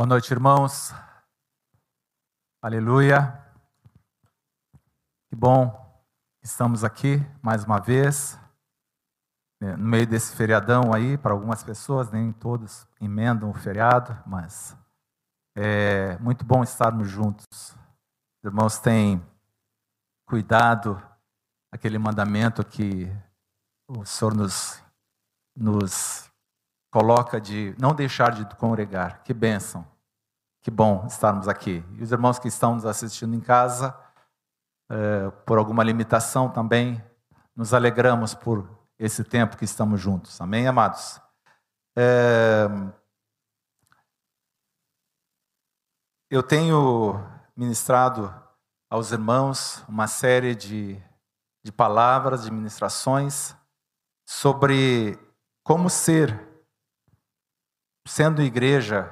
Boa noite, irmãos. Aleluia. Que bom que estamos aqui mais uma vez, né, no meio desse feriadão aí, para algumas pessoas, nem todos emendam o feriado, mas é muito bom estarmos juntos. Os irmãos têm cuidado aquele mandamento que o Senhor nos, nos coloca de não deixar de congregar. Que bênção. Que bom estarmos aqui. E os irmãos que estão nos assistindo em casa, é, por alguma limitação também, nos alegramos por esse tempo que estamos juntos. Amém, amados? É, eu tenho ministrado aos irmãos uma série de, de palavras, de ministrações sobre como ser, sendo igreja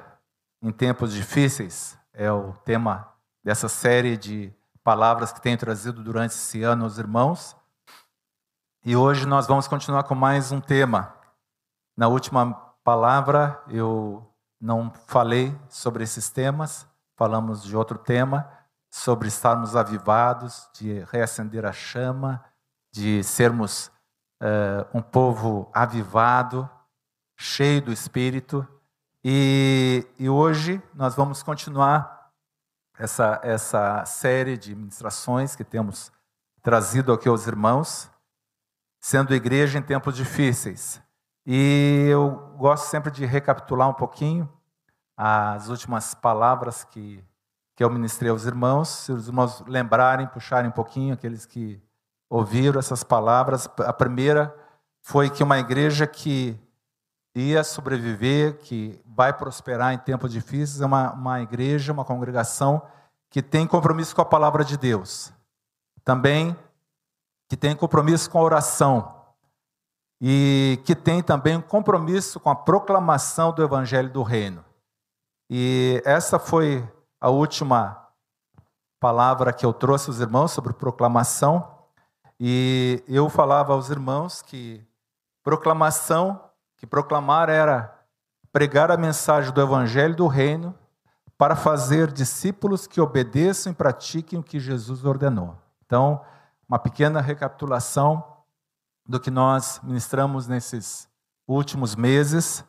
em tempos difíceis, é o tema dessa série de palavras que tenho trazido durante esse ano aos irmãos. E hoje nós vamos continuar com mais um tema. Na última palavra eu não falei sobre esses temas, falamos de outro tema, sobre estarmos avivados, de reacender a chama, de sermos uh, um povo avivado, cheio do Espírito. E, e hoje nós vamos continuar essa, essa série de ministrações que temos trazido aqui aos irmãos, sendo igreja em tempos difíceis. E eu gosto sempre de recapitular um pouquinho as últimas palavras que, que eu ministrei aos irmãos, se os irmãos lembrarem, puxarem um pouquinho, aqueles que ouviram essas palavras. A primeira foi que uma igreja que ia sobreviver, que vai prosperar em tempos difíceis, é uma, uma igreja, uma congregação que tem compromisso com a palavra de Deus. Também que tem compromisso com a oração. E que tem também um compromisso com a proclamação do evangelho do reino. E essa foi a última palavra que eu trouxe aos irmãos sobre proclamação. E eu falava aos irmãos que proclamação que proclamar era pregar a mensagem do evangelho do reino para fazer discípulos que obedeçam e pratiquem o que Jesus ordenou. Então, uma pequena recapitulação do que nós ministramos nesses últimos meses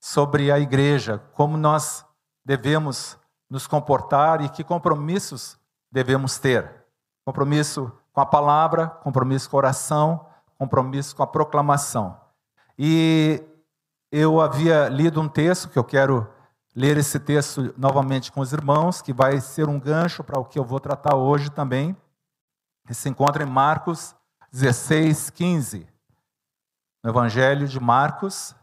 sobre a igreja, como nós devemos nos comportar e que compromissos devemos ter. Compromisso com a palavra, compromisso com a oração, compromisso com a proclamação. E eu havia lido um texto, que eu quero ler esse texto novamente com os irmãos, que vai ser um gancho para o que eu vou tratar hoje também. Que se encontra em Marcos 16, 15. No Evangelho de Marcos,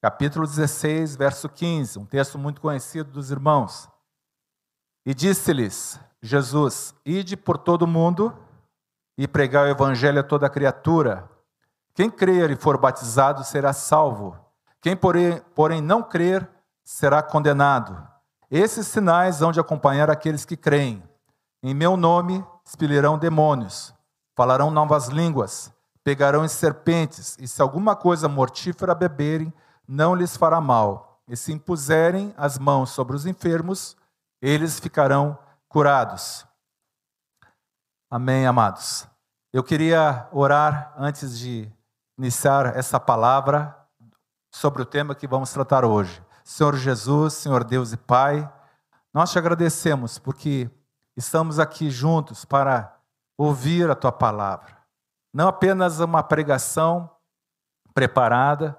capítulo 16, verso 15, um texto muito conhecido dos irmãos. E disse-lhes Jesus: Ide por todo o mundo e pregai o evangelho a toda criatura. Quem crer e for batizado será salvo. Quem, porém, porém não crer será condenado. Esses sinais hão de acompanhar aqueles que creem. Em meu nome expelirão demônios, falarão novas línguas, pegarão em serpentes, e se alguma coisa mortífera beberem, não lhes fará mal. E se impuserem as mãos sobre os enfermos, eles ficarão curados. Amém, amados. Eu queria orar antes de iniciar essa palavra sobre o tema que vamos tratar hoje. Senhor Jesus, Senhor Deus e Pai, nós te agradecemos porque estamos aqui juntos para ouvir a tua palavra. Não apenas uma pregação preparada,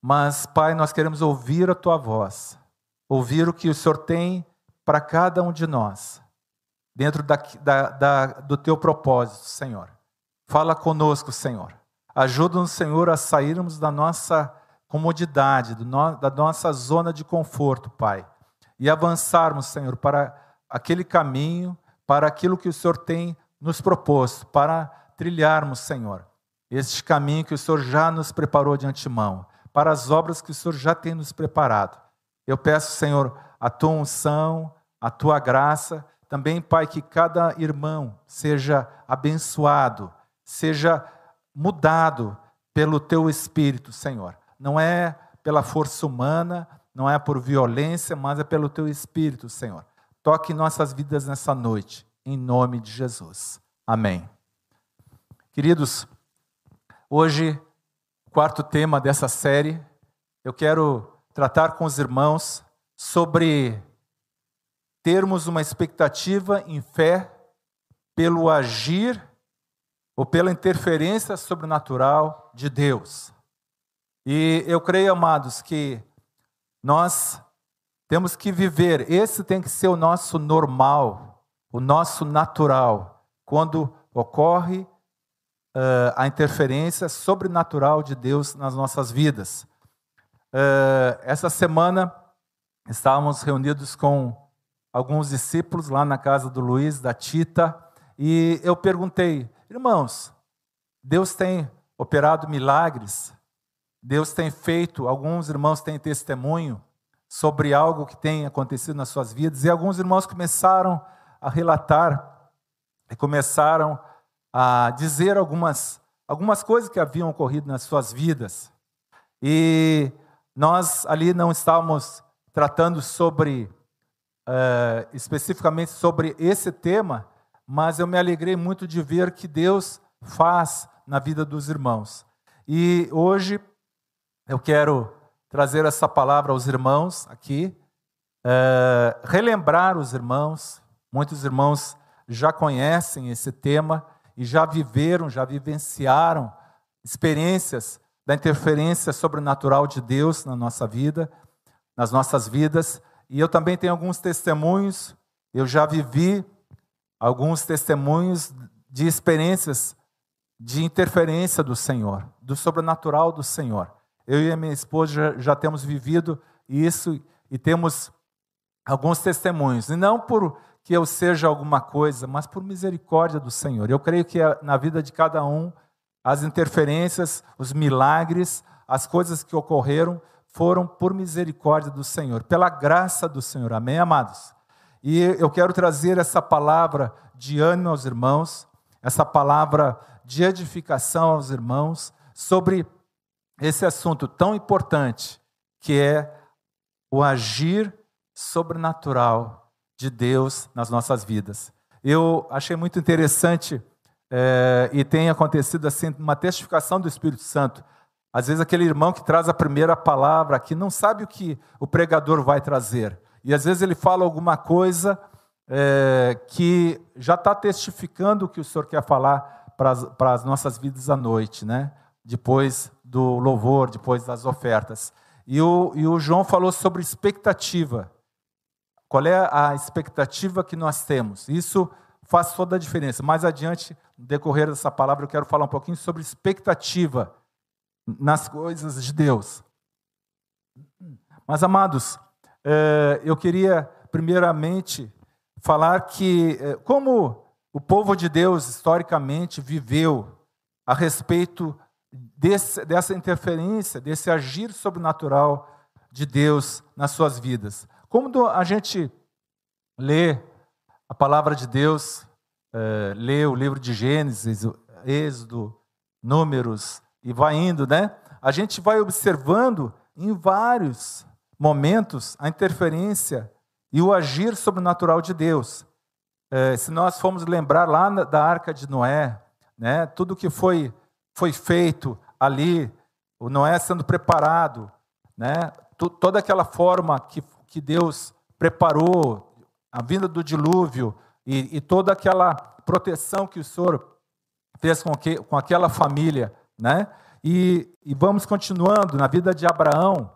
mas, Pai, nós queremos ouvir a tua voz, ouvir o que o Senhor tem para cada um de nós, dentro da, da, da, do teu propósito, Senhor. Fala conosco, Senhor. Ajuda-nos, Senhor, a sairmos da nossa comodidade, da nossa zona de conforto, Pai, e avançarmos, Senhor, para aquele caminho, para aquilo que o Senhor tem nos proposto, para trilharmos, Senhor, este caminho que o Senhor já nos preparou de antemão, para as obras que o Senhor já tem nos preparado. Eu peço, Senhor, a tua unção, a tua graça, também, Pai, que cada irmão seja abençoado, seja mudado pelo teu Espírito, Senhor não é pela força humana, não é por violência, mas é pelo teu espírito, Senhor. Toque nossas vidas nessa noite, em nome de Jesus. Amém. Queridos, hoje, quarto tema dessa série, eu quero tratar com os irmãos sobre termos uma expectativa em fé pelo agir ou pela interferência sobrenatural de Deus. E eu creio, amados, que nós temos que viver, esse tem que ser o nosso normal, o nosso natural, quando ocorre uh, a interferência sobrenatural de Deus nas nossas vidas. Uh, essa semana estávamos reunidos com alguns discípulos lá na casa do Luiz, da Tita, e eu perguntei, irmãos, Deus tem operado milagres, Deus tem feito, alguns irmãos têm testemunho sobre algo que tem acontecido nas suas vidas, e alguns irmãos começaram a relatar, e começaram a dizer algumas, algumas coisas que haviam ocorrido nas suas vidas. E nós ali não estávamos tratando sobre, uh, especificamente sobre esse tema, mas eu me alegrei muito de ver que Deus faz na vida dos irmãos. E hoje eu quero trazer essa palavra aos irmãos aqui, é, relembrar os irmãos. Muitos irmãos já conhecem esse tema e já viveram, já vivenciaram experiências da interferência sobrenatural de Deus na nossa vida, nas nossas vidas. E eu também tenho alguns testemunhos, eu já vivi alguns testemunhos de experiências de interferência do Senhor, do sobrenatural do Senhor. Eu e a minha esposa já, já temos vivido isso e temos alguns testemunhos. E não por que eu seja alguma coisa, mas por misericórdia do Senhor. Eu creio que na vida de cada um, as interferências, os milagres, as coisas que ocorreram foram por misericórdia do Senhor, pela graça do Senhor. Amém, amados? E eu quero trazer essa palavra de ânimo aos irmãos, essa palavra de edificação aos irmãos sobre esse assunto tão importante que é o agir sobrenatural de Deus nas nossas vidas. Eu achei muito interessante é, e tem acontecido assim uma testificação do Espírito Santo. Às vezes aquele irmão que traz a primeira palavra aqui não sabe o que o pregador vai trazer. E às vezes ele fala alguma coisa é, que já está testificando o que o Senhor quer falar para as nossas vidas à noite, né? depois do louvor, depois das ofertas. E o, e o João falou sobre expectativa. Qual é a expectativa que nós temos? Isso faz toda a diferença. Mais adiante, no decorrer dessa palavra, eu quero falar um pouquinho sobre expectativa nas coisas de Deus. Mas, amados, eh, eu queria primeiramente falar que, eh, como o povo de Deus historicamente viveu a respeito desse, dessa interferência, desse agir sobrenatural de Deus nas suas vidas. Como a gente lê a palavra de Deus, é, lê o livro de Gênesis, Êxodo, Números, e vai indo, né? A gente vai observando em vários momentos a interferência e o agir sobrenatural de Deus. É, se nós formos lembrar lá da arca de Noé, né, tudo que foi, foi feito ali, o Noé sendo preparado, né, toda aquela forma que, que Deus preparou, a vinda do dilúvio e, e toda aquela proteção que o Senhor fez com, que, com aquela família, né? E, e vamos continuando na vida de Abraão,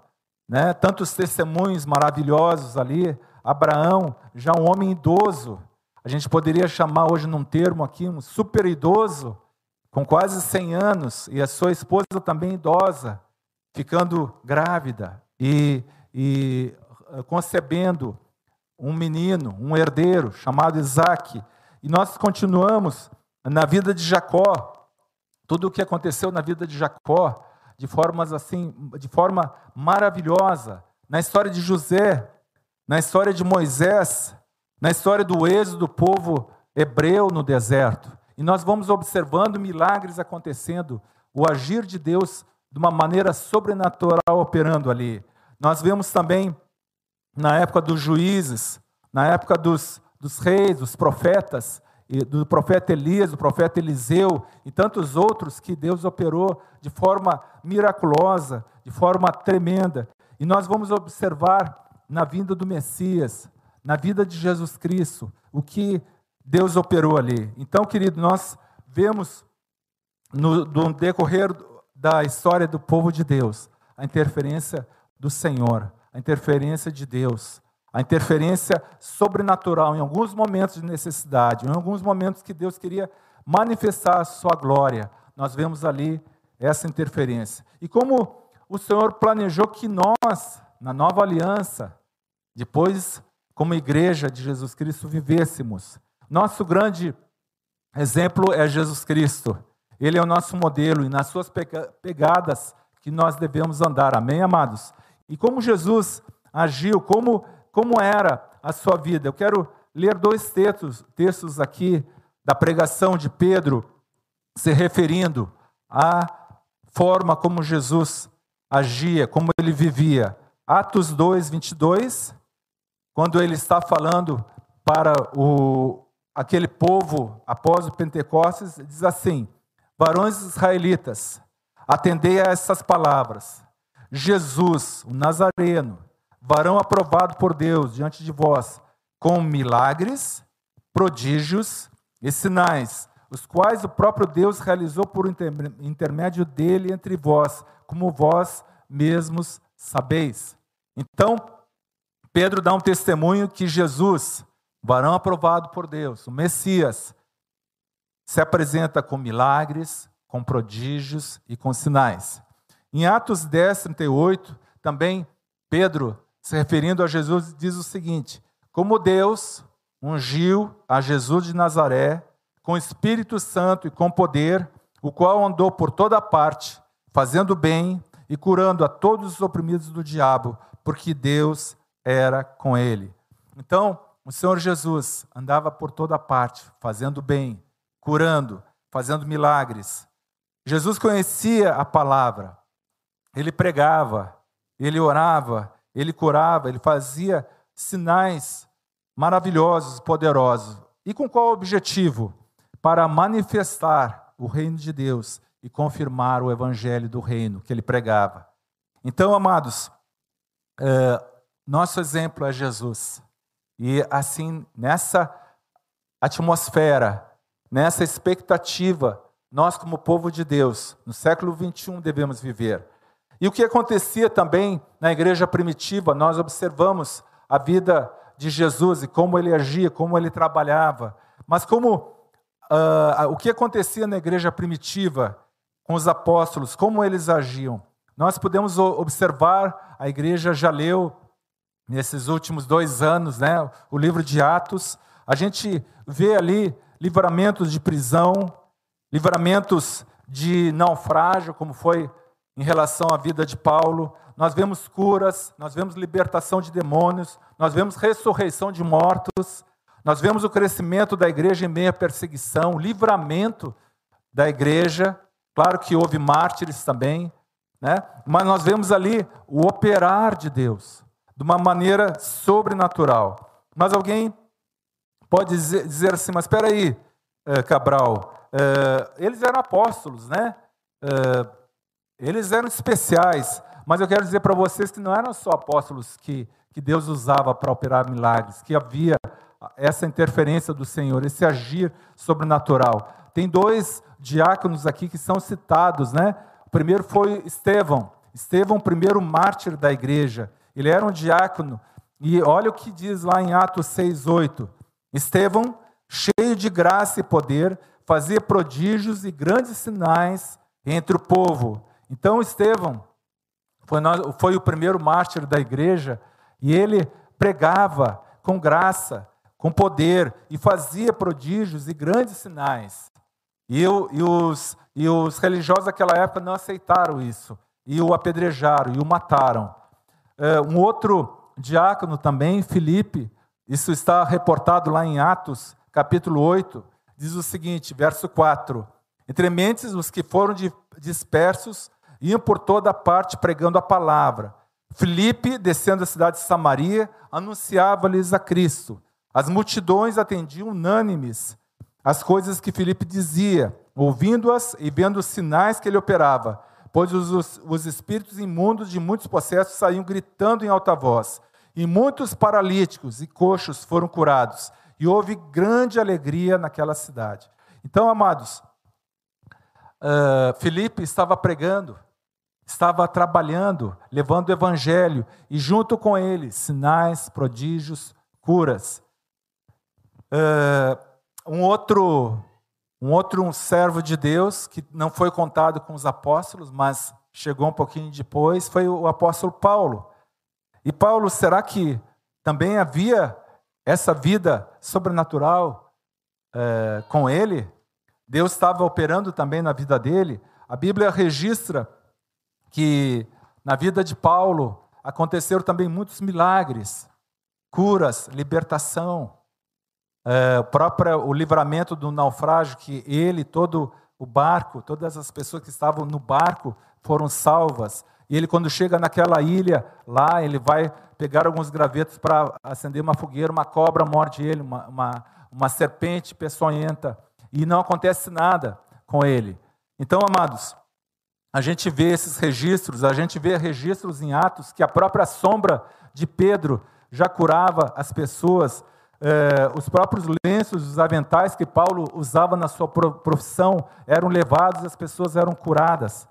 né? Tantos testemunhos maravilhosos ali. Abraão, já um homem idoso, a gente poderia chamar hoje num termo aqui, um super idoso, com quase 100 anos, e a sua esposa também idosa, ficando grávida e, e eh, concebendo um menino, um herdeiro chamado Isaac. E nós continuamos na vida de Jacó, tudo o que aconteceu na vida de Jacó, de formas assim, de forma maravilhosa, na história de José, na história de Moisés, na história do êxodo do povo hebreu no deserto. E nós vamos observando milagres acontecendo, o agir de Deus de uma maneira sobrenatural operando ali. Nós vemos também na época dos juízes, na época dos, dos reis, dos profetas, do profeta Elias, do profeta Eliseu e tantos outros que Deus operou de forma miraculosa, de forma tremenda. E nós vamos observar na vinda do Messias, na vida de Jesus Cristo, o que Deus operou ali. Então, querido, nós vemos no, no decorrer da história do povo de Deus a interferência do Senhor, a interferência de Deus, a interferência sobrenatural em alguns momentos de necessidade, em alguns momentos que Deus queria manifestar a sua glória. Nós vemos ali essa interferência. E como o Senhor planejou que nós, na nova aliança, depois, como igreja de Jesus Cristo, vivêssemos. Nosso grande exemplo é Jesus Cristo. Ele é o nosso modelo e nas suas pegadas que nós devemos andar. Amém, amados? E como Jesus agiu, como como era a sua vida. Eu quero ler dois textos, textos aqui da pregação de Pedro, se referindo à forma como Jesus agia, como ele vivia. Atos 2, 22, quando ele está falando para o, aquele povo após o Pentecostes, diz assim: Varões israelitas, atendei a essas palavras. Jesus, o Nazareno, varão aprovado por Deus diante de vós, com milagres, prodígios e sinais, os quais o próprio Deus realizou por intermédio dele entre vós, como vós mesmos sabeis. Então, Pedro dá um testemunho que Jesus, varão aprovado por Deus, o Messias, se apresenta com milagres, com prodígios e com sinais. Em Atos 10, 38, também Pedro se referindo a Jesus, diz o seguinte: Como Deus ungiu a Jesus de Nazaré com Espírito Santo e com poder, o qual andou por toda parte, fazendo bem e curando a todos os oprimidos do diabo, porque Deus era com ele. Então, o Senhor Jesus andava por toda parte, fazendo bem, curando, fazendo milagres. Jesus conhecia a palavra, ele pregava, ele orava, ele curava, ele fazia sinais maravilhosos, poderosos. E com qual objetivo? Para manifestar o reino de Deus e confirmar o evangelho do reino que ele pregava. Então, amados, é, nosso exemplo é Jesus. E assim, nessa atmosfera, nessa expectativa, nós, como povo de Deus, no século 21, devemos viver. E o que acontecia também na igreja primitiva, nós observamos a vida de Jesus e como ele agia, como ele trabalhava. Mas como uh, o que acontecia na igreja primitiva com os apóstolos, como eles agiam. Nós podemos observar, a igreja já leu nesses últimos dois anos, né, o livro de Atos, a gente vê ali livramentos de prisão, livramentos de naufrágio, como foi em relação à vida de Paulo. Nós vemos curas, nós vemos libertação de demônios, nós vemos ressurreição de mortos, nós vemos o crescimento da igreja em meio à perseguição, livramento da igreja. Claro que houve mártires também, né? mas nós vemos ali o operar de Deus de uma maneira sobrenatural. Mas alguém pode dizer, assim: mas espera aí, eh, Cabral, eh, eles eram apóstolos, né? Eles eram especiais, mas eu quero dizer para vocês que não eram só apóstolos que, que Deus usava para operar milagres, que havia essa interferência do Senhor, esse agir sobrenatural. Tem dois diáconos aqui que são citados, né? O primeiro foi Estevão. Estevão, o primeiro mártir da igreja. Ele era um diácono. E olha o que diz lá em Atos 6:8. Estevão, cheio de graça e poder, fazia prodígios e grandes sinais entre o povo. Então, Estevão foi, foi o primeiro mártir da igreja e ele pregava com graça, com poder e fazia prodígios e grandes sinais. E, e, os, e os religiosos daquela época não aceitaram isso e o apedrejaram e o mataram. É, um outro diácono também, Filipe, isso está reportado lá em Atos, capítulo 8, diz o seguinte, verso 4: Entre mentes os que foram dispersos iam por toda parte pregando a palavra. Filipe, descendo da cidade de Samaria, anunciava-lhes a Cristo. As multidões atendiam unânimes as coisas que Filipe dizia, ouvindo-as e vendo os sinais que ele operava, pois os, os espíritos imundos de muitos processos saíam gritando em alta voz. E muitos paralíticos e coxos foram curados, e houve grande alegria naquela cidade. Então, amados, uh, Filipe estava pregando, estava trabalhando, levando o evangelho, e junto com ele, sinais, prodígios, curas. Uh, um outro um outro um servo de Deus que não foi contado com os apóstolos, mas chegou um pouquinho depois, foi o apóstolo Paulo. E Paulo, será que também havia essa vida sobrenatural é, com ele? Deus estava operando também na vida dele. A Bíblia registra que na vida de Paulo aconteceram também muitos milagres, curas, libertação. É, próprio o livramento do naufrágio, que ele, todo o barco, todas as pessoas que estavam no barco foram salvas. E ele, quando chega naquela ilha, lá, ele vai pegar alguns gravetos para acender uma fogueira, uma cobra morde ele, uma, uma, uma serpente peçonhenta, e não acontece nada com ele. Então, amados, a gente vê esses registros, a gente vê registros em Atos que a própria sombra de Pedro já curava as pessoas, eh, os próprios lenços, os aventais que Paulo usava na sua profissão eram levados, as pessoas eram curadas.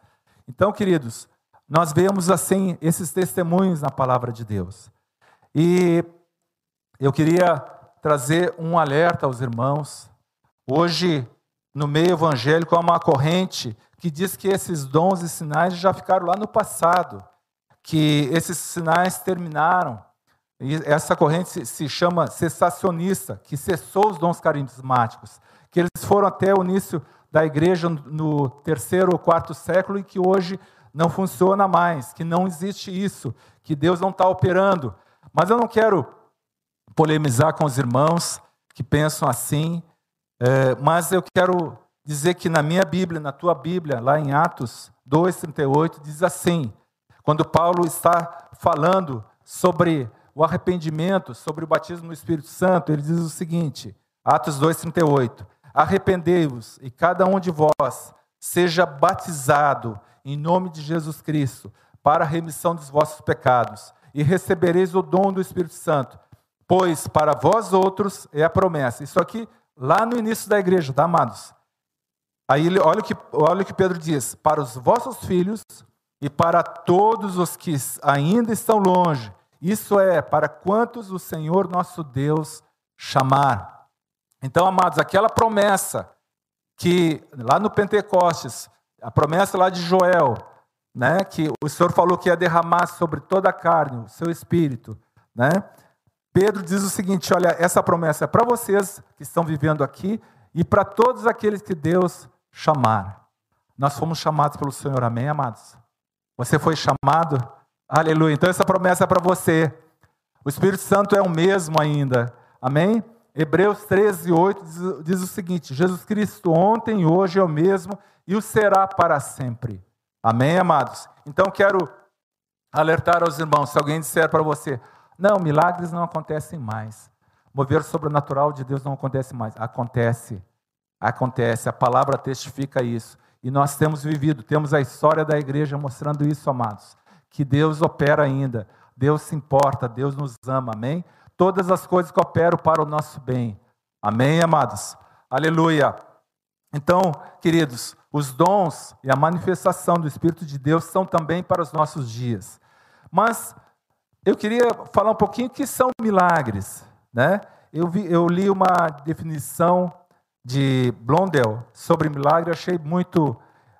Então, queridos, nós vemos assim esses testemunhos na palavra de Deus. E eu queria trazer um alerta aos irmãos. Hoje, no meio evangélico, há uma corrente que diz que esses dons e sinais já ficaram lá no passado, que esses sinais terminaram. E essa corrente se chama cessacionista, que cessou os dons carismáticos, que eles foram até o início da igreja no terceiro ou quarto século e que hoje não funciona mais, que não existe isso, que Deus não está operando. Mas eu não quero polemizar com os irmãos que pensam assim, é, mas eu quero dizer que na minha Bíblia, na tua Bíblia, lá em Atos 2,38, diz assim: quando Paulo está falando sobre o arrependimento, sobre o batismo no Espírito Santo, ele diz o seguinte, Atos 2,38: Arrependei-vos e cada um de vós seja batizado em nome de Jesus Cristo para a remissão dos vossos pecados e recebereis o dom do Espírito Santo, pois para vós outros é a promessa. Isso aqui lá no início da igreja, tá, amados? Aí olha o que, olha o que Pedro diz: para os vossos filhos e para todos os que ainda estão longe, isso é, para quantos o Senhor nosso Deus chamar. Então, amados, aquela promessa que lá no Pentecostes, a promessa lá de Joel, né, que o Senhor falou que ia derramar sobre toda a carne o seu espírito, né? Pedro diz o seguinte: olha, essa promessa é para vocês que estão vivendo aqui e para todos aqueles que Deus chamar. Nós fomos chamados pelo Senhor, amém, amados? Você foi chamado? Aleluia. Então essa promessa é para você. O Espírito Santo é o mesmo ainda, amém? Hebreus 13, 8 diz, diz o seguinte: Jesus Cristo ontem, hoje é o mesmo e o será para sempre. Amém, amados? Então quero alertar aos irmãos: se alguém disser para você, não, milagres não acontecem mais, mover sobrenatural de Deus não acontece mais, acontece. Acontece, a palavra testifica isso. E nós temos vivido, temos a história da igreja mostrando isso, amados. Que Deus opera ainda, Deus se importa, Deus nos ama, amém? Todas as coisas cooperam para o nosso bem, amém, amados? Aleluia. Então, queridos, os dons e a manifestação do Espírito de Deus são também para os nossos dias. Mas eu queria falar um pouquinho o que são milagres. Né? Eu, vi, eu li uma definição de Blondel sobre milagre, achei muito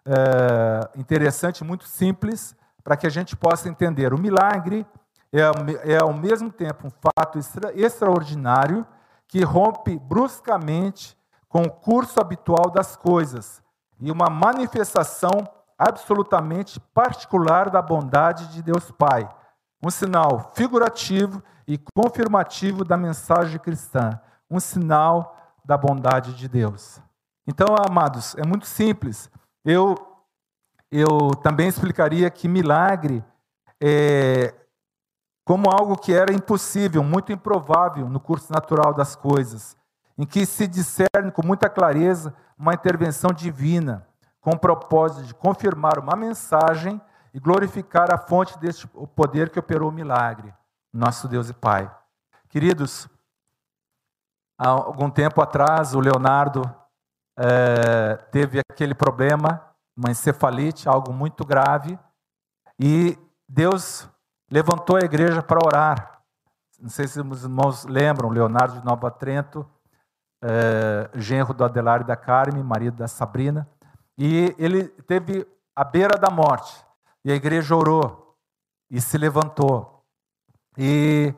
é, interessante, muito simples, para que a gente possa entender. O milagre é, é ao mesmo tempo um fato extra, extraordinário que rompe bruscamente com o curso habitual das coisas e uma manifestação absolutamente particular da bondade de Deus Pai, um sinal figurativo e confirmativo da mensagem cristã, um sinal da bondade de Deus. Então, amados, é muito simples. Eu, eu também explicaria que milagre é, como algo que era impossível, muito improvável no curso natural das coisas, em que se discerne com muita clareza uma intervenção divina, com o propósito de confirmar uma mensagem e glorificar a fonte deste poder que operou o milagre, nosso Deus e Pai. Queridos, há algum tempo atrás, o Leonardo é, teve aquele problema, uma encefalite, algo muito grave, e Deus levantou a igreja para orar. Não sei se os irmãos lembram, Leonardo de Nova Trento, é, genro do Adelar da Carme, marido da Sabrina, e ele teve à beira da morte. E a igreja orou e se levantou. E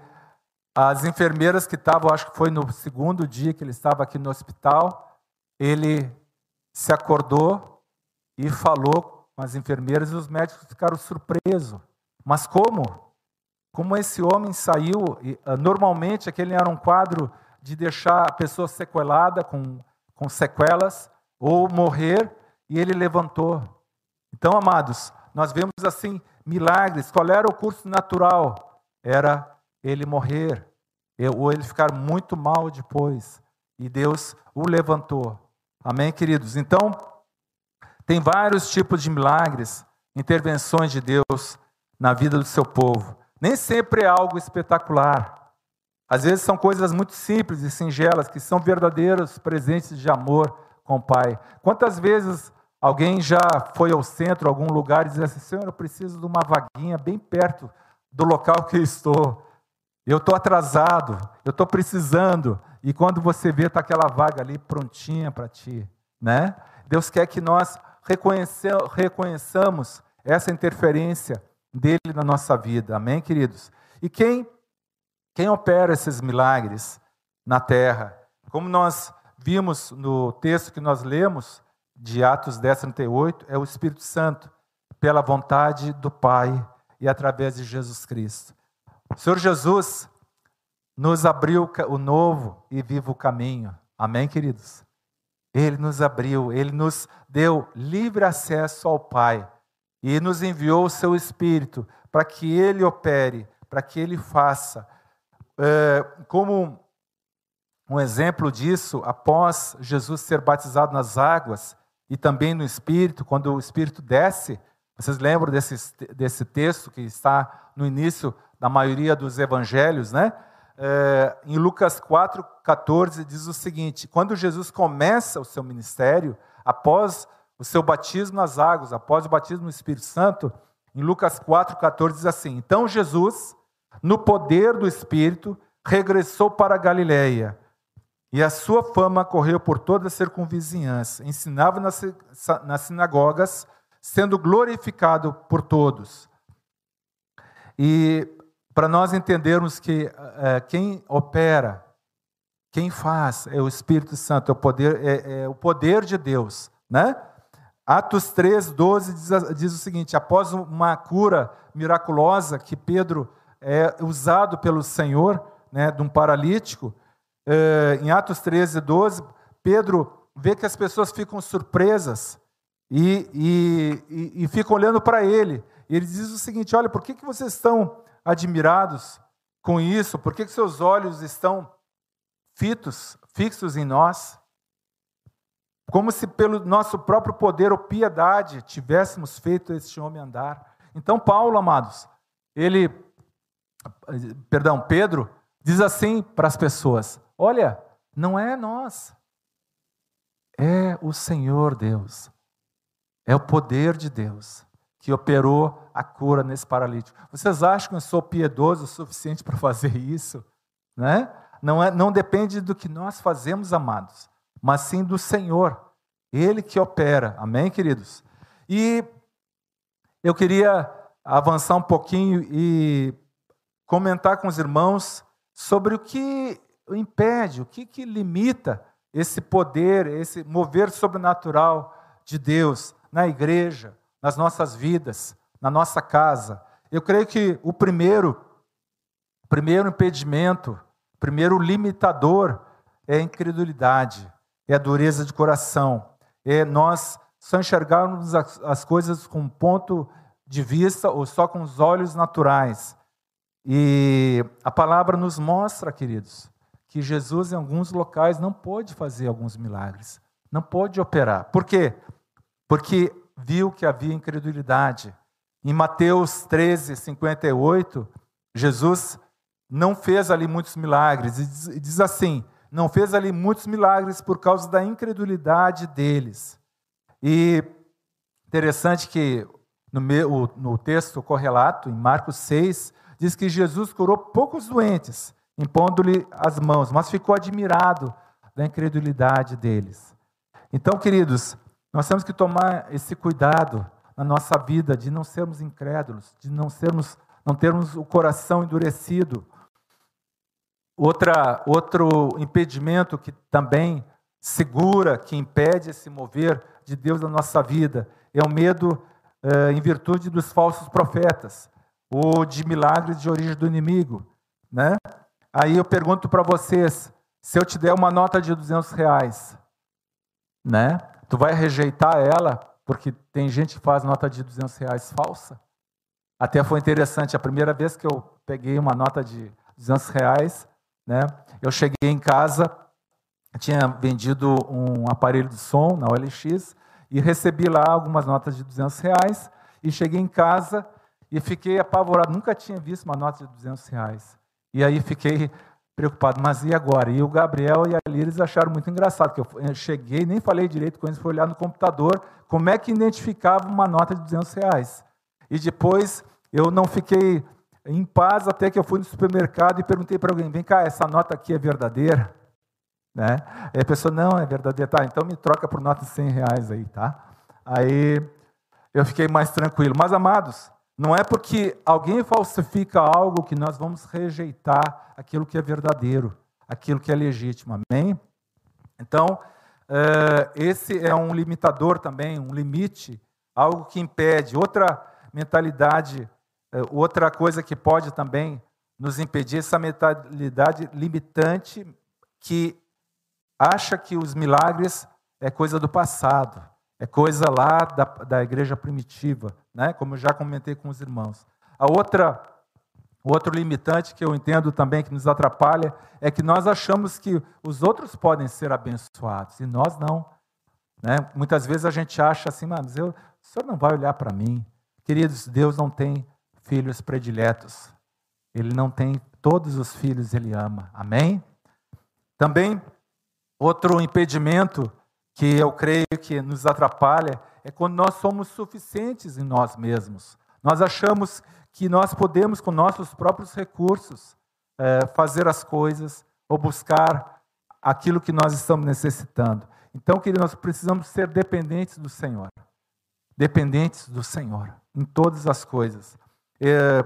as enfermeiras que estavam, acho que foi no segundo dia que ele estava aqui no hospital, ele se acordou e falou com as enfermeiras e os médicos ficaram surpresos. Mas como? Como esse homem saiu? Ah, normalmente aquele era um quadro de deixar a pessoa sequelada, com, com sequelas, ou morrer, e ele levantou. Então, amados, nós vemos assim milagres. Qual era o curso natural? Era ele morrer, ou ele ficar muito mal depois. E Deus o levantou. Amém, queridos? Então, tem vários tipos de milagres, intervenções de Deus na vida do seu povo. Nem sempre é algo espetacular. Às vezes são coisas muito simples e singelas, que são verdadeiros presentes de amor com o Pai. Quantas vezes Alguém já foi ao centro, algum lugar, e disse assim: Senhor, eu preciso de uma vaguinha bem perto do local que estou. Eu estou atrasado, eu estou precisando. E quando você vê, está aquela vaga ali prontinha para ti. Né? Deus quer que nós reconheçamos essa interferência dele na nossa vida. Amém, queridos? E quem, quem opera esses milagres na terra? Como nós vimos no texto que nós lemos, de Atos 10, 38 é o Espírito Santo, pela vontade do Pai e através de Jesus Cristo. O Senhor Jesus nos abriu o novo e vivo caminho. Amém, queridos? Ele nos abriu, ele nos deu livre acesso ao Pai e nos enviou o seu Espírito para que ele opere, para que ele faça. É, como um exemplo disso, após Jesus ser batizado nas águas, e também no Espírito, quando o Espírito desce. Vocês lembram desse, desse texto que está no início da maioria dos evangelhos, né? É, em Lucas 4, 14, diz o seguinte: quando Jesus começa o seu ministério, após o seu batismo nas águas, após o batismo no Espírito Santo, em Lucas 4, 14 diz assim: Então Jesus, no poder do Espírito, regressou para a Galiléia e a sua fama correu por toda a circunvizinhança. Ensinava nas, nas sinagogas, sendo glorificado por todos. E para nós entendermos que é, quem opera, quem faz é o Espírito Santo, é o poder, é, é o poder de Deus, né? Atos 3, 12 diz, diz, o seguinte: após uma cura miraculosa que Pedro é usado pelo Senhor, né, de um paralítico, é, em Atos 13, 12, Pedro vê que as pessoas ficam surpresas e, e, e, e ficam olhando para ele. Ele diz o seguinte: Olha, por que, que vocês estão admirados com isso? Por que, que seus olhos estão fitos, fixos em nós? Como se pelo nosso próprio poder ou piedade tivéssemos feito este homem andar. Então, Paulo, amados, ele, perdão, Pedro, diz assim para as pessoas: Olha, não é nós, é o Senhor Deus, é o poder de Deus que operou a cura nesse paralítico. Vocês acham que eu sou piedoso o suficiente para fazer isso? Né? Não, é, não depende do que nós fazemos, amados, mas sim do Senhor, Ele que opera. Amém, queridos? E eu queria avançar um pouquinho e comentar com os irmãos sobre o que impede, o que, que limita esse poder, esse mover sobrenatural de Deus na igreja, nas nossas vidas, na nossa casa. Eu creio que o primeiro, primeiro impedimento, primeiro limitador é a incredulidade, é a dureza de coração, é nós só enxergarmos as, as coisas com um ponto de vista ou só com os olhos naturais. E a palavra nos mostra, queridos, que Jesus em alguns locais não pôde fazer alguns milagres, não pôde operar. Por quê? Porque viu que havia incredulidade. Em Mateus 13, 58, Jesus não fez ali muitos milagres, e diz assim: não fez ali muitos milagres por causa da incredulidade deles. E interessante que no, meu, no texto correlato, em Marcos 6, diz que Jesus curou poucos doentes, impondo-lhe as mãos, mas ficou admirado da incredulidade deles. Então, queridos, nós temos que tomar esse cuidado na nossa vida de não sermos incrédulos, de não sermos, não termos o coração endurecido. Outra, outro impedimento que também segura, que impede esse mover de Deus na nossa vida, é o medo eh, em virtude dos falsos profetas, ou de milagres de origem do inimigo. Né? Aí eu pergunto para vocês, se eu te der uma nota de 200 reais, né? Tu vai rejeitar ela porque tem gente que faz nota de 200 reais falsa? Até foi interessante, a primeira vez que eu peguei uma nota de 200 reais, né? eu cheguei em casa, tinha vendido um aparelho de som na OLX, e recebi lá algumas notas de 200 reais e cheguei em casa e fiquei apavorado. Nunca tinha visto uma nota de 200 reais. E aí fiquei preocupado, mas e agora? E o Gabriel e a Liris acharam muito engraçado, que eu cheguei, nem falei direito com eles, fui olhar no computador como é que identificava uma nota de 200 reais. E depois eu não fiquei em paz até que eu fui no supermercado e perguntei para alguém, vem cá, essa nota aqui é verdadeira? Né? E a pessoa, não, é verdadeiro, tá, então me troca por nota de 100 reais aí, tá? Aí eu fiquei mais tranquilo. Mas, amados, não é porque alguém falsifica algo que nós vamos rejeitar aquilo que é verdadeiro, aquilo que é legítimo, amém? Então, eh, esse é um limitador também, um limite, algo que impede. Outra mentalidade, eh, outra coisa que pode também nos impedir, essa mentalidade limitante que acha que os milagres é coisa do passado, é coisa lá da, da igreja primitiva, né? como eu já comentei com os irmãos. A outra, outro limitante que eu entendo também que nos atrapalha é que nós achamos que os outros podem ser abençoados e nós não. Né? Muitas vezes a gente acha assim, mas eu, o senhor não vai olhar para mim. Queridos, Deus não tem filhos prediletos. Ele não tem todos os filhos, ele ama. Amém? Também Outro impedimento que eu creio que nos atrapalha é quando nós somos suficientes em nós mesmos. Nós achamos que nós podemos, com nossos próprios recursos, é, fazer as coisas ou buscar aquilo que nós estamos necessitando. Então, queridos, nós precisamos ser dependentes do Senhor. Dependentes do Senhor em todas as coisas. É,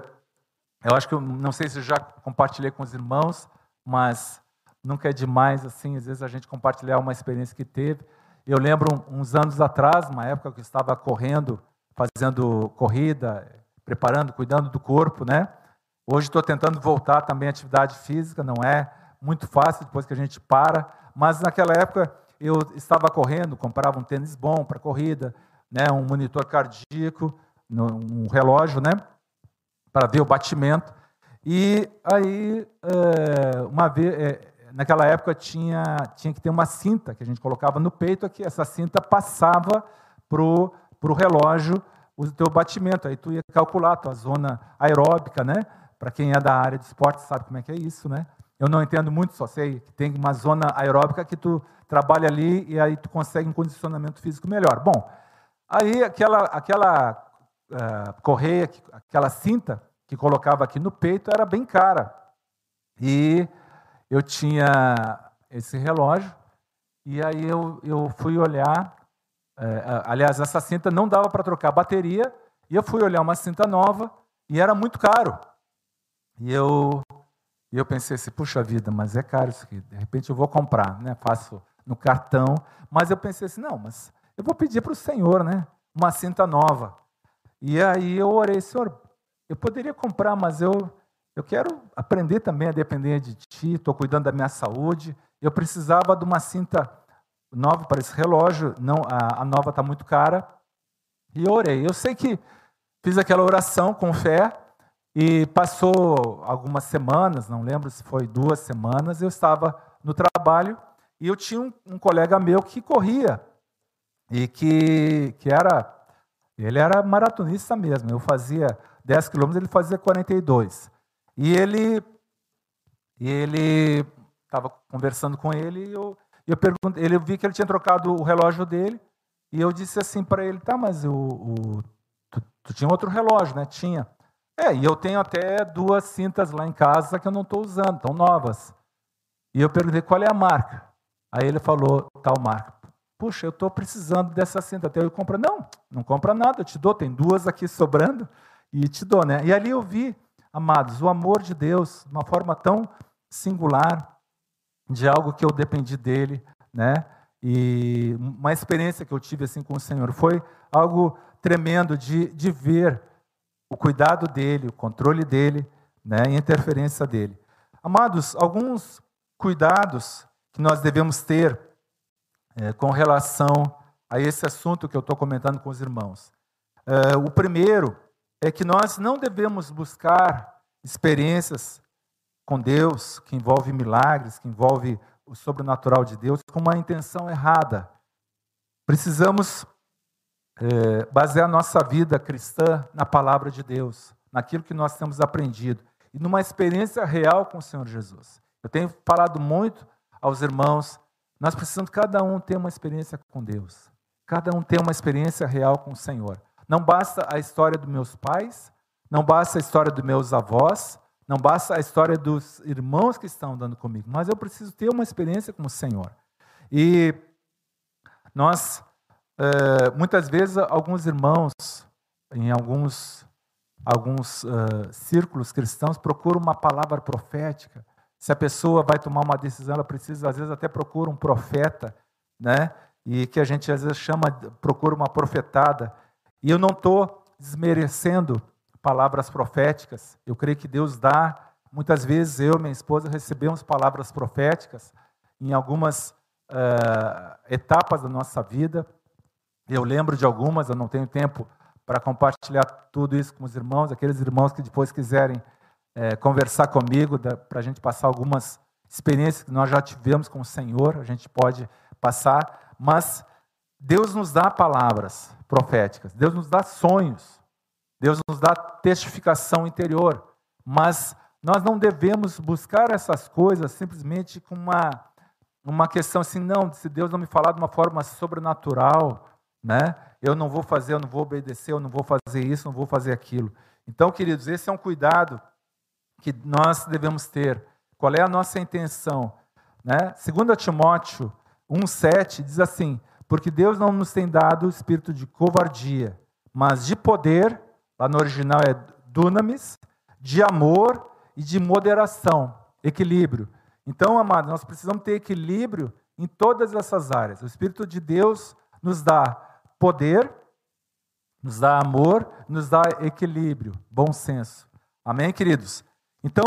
eu acho que eu não sei se eu já compartilhei com os irmãos, mas nunca é demais, assim, às vezes a gente compartilhar uma experiência que teve. Eu lembro uns anos atrás, uma época que eu estava correndo, fazendo corrida, preparando, cuidando do corpo, né? Hoje estou tentando voltar também à atividade física, não é muito fácil depois que a gente para, mas naquela época eu estava correndo, comprava um tênis bom para corrida, né, um monitor cardíaco, um relógio, né, para ver o batimento. E aí, eh, uma vez, eh, naquela época tinha, tinha que ter uma cinta que a gente colocava no peito, que essa cinta passava para o relógio o teu batimento. Aí tu ia calcular a tua zona aeróbica, né? Para quem é da área de esporte sabe como é que é isso, né? Eu não entendo muito, só sei que tem uma zona aeróbica que tu trabalha ali e aí tu consegue um condicionamento físico melhor. Bom, aí aquela, aquela uh, correia, aquela cinta que colocava aqui no peito era bem cara. E eu tinha esse relógio, e aí eu, eu fui olhar. É, aliás, essa cinta não dava para trocar a bateria, e eu fui olhar uma cinta nova, e era muito caro. E eu, eu pensei assim, puxa vida, mas é caro isso aqui, de repente eu vou comprar, né? faço no cartão. Mas eu pensei assim, não, mas eu vou pedir para o Senhor né? uma cinta nova. E aí eu orei, Senhor, eu poderia comprar, mas eu eu quero aprender também a depender de ti, estou cuidando da minha saúde. Eu precisava de uma cinta nova para esse relógio, não, a, a nova está muito cara. E eu orei. Eu sei que fiz aquela oração com fé, E passou algumas semanas, não lembro se foi duas semanas, eu estava no trabalho e eu tinha um, um colega meu que corria e que, que era, ele era maratonista mesmo. Eu fazia 10 quilômetros, ele fazia 42. E ele, e ele estava conversando com ele e eu, eu perguntei, ele vi que ele tinha trocado o relógio dele e eu disse assim para ele, tá, mas o, o tu, tu, tinha outro relógio, né? Tinha. É, e eu tenho até duas cintas lá em casa que eu não estou usando, estão novas. E eu perguntei qual é a marca. Aí ele falou tal marca. Puxa, eu estou precisando dessa cinta. Até eu compro. Não, não compra nada, eu te dou. Tem duas aqui sobrando e te dou, né? E ali eu vi, amados, o amor de Deus de uma forma tão singular, de algo que eu dependi dele, né? E uma experiência que eu tive assim com o Senhor foi algo tremendo de, de ver o cuidado dele, o controle dele, né, e a interferência dele. Amados, alguns cuidados que nós devemos ter é, com relação a esse assunto que eu estou comentando com os irmãos. É, o primeiro é que nós não devemos buscar experiências com Deus que envolve milagres, que envolve o sobrenatural de Deus, com uma intenção errada. Precisamos é, basear nossa vida cristã na palavra de Deus, naquilo que nós temos aprendido e numa experiência real com o Senhor Jesus. Eu tenho falado muito aos irmãos, nós precisamos cada um ter uma experiência com Deus, cada um ter uma experiência real com o Senhor. Não basta a história dos meus pais, não basta a história dos meus avós, não basta a história dos irmãos que estão andando comigo, mas eu preciso ter uma experiência com o Senhor. E nós, é, muitas vezes, alguns irmãos, em alguns, alguns uh, círculos cristãos, procuram uma palavra profética se a pessoa vai tomar uma decisão, ela precisa, às vezes, até procura um profeta, né? E que a gente às vezes chama, procura uma profetada. E eu não estou desmerecendo palavras proféticas. Eu creio que Deus dá. Muitas vezes eu e minha esposa recebemos palavras proféticas em algumas uh, etapas da nossa vida. Eu lembro de algumas, eu não tenho tempo para compartilhar tudo isso com os irmãos, aqueles irmãos que depois quiserem é, conversar comigo, para a gente passar algumas experiências que nós já tivemos com o Senhor, a gente pode passar, mas Deus nos dá palavras proféticas, Deus nos dá sonhos, Deus nos dá testificação interior, mas nós não devemos buscar essas coisas simplesmente com uma, uma questão assim, não, se Deus não me falar de uma forma sobrenatural, né? Eu não vou fazer, eu não vou obedecer, eu não vou fazer isso, não vou fazer aquilo. Então, queridos, esse é um cuidado que nós devemos ter. Qual é a nossa intenção? Né? 2 Timóteo 1,7 diz assim: Porque Deus não nos tem dado o espírito de covardia, mas de poder, lá no original é dunamis, de amor e de moderação, equilíbrio. Então, amados, nós precisamos ter equilíbrio em todas essas áreas. O Espírito de Deus nos dá poder, nos dá amor, nos dá equilíbrio, bom senso. Amém, queridos? Então,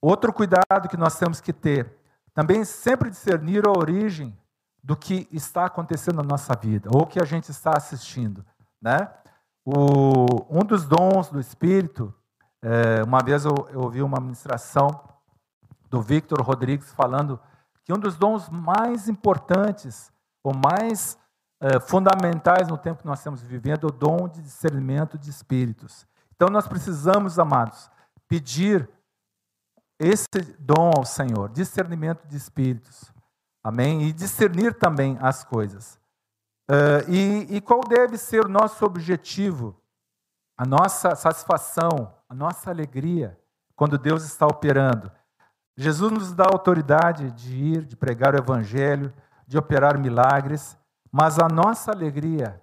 outro cuidado que nós temos que ter, também sempre discernir a origem do que está acontecendo na nossa vida, ou que a gente está assistindo. Né? O, um dos dons do Espírito, é, uma vez eu, eu ouvi uma ministração do Victor Rodrigues falando que um dos dons mais importantes, ou mais é, fundamentais no tempo que nós estamos vivendo, é o dom de discernimento de espíritos. Então nós precisamos, amados, pedir esse dom ao Senhor, discernimento de espíritos. Amém? E discernir também as coisas. Uh, e, e qual deve ser o nosso objetivo, a nossa satisfação, a nossa alegria, quando Deus está operando? Jesus nos dá autoridade de ir, de pregar o Evangelho, de operar milagres, mas a nossa alegria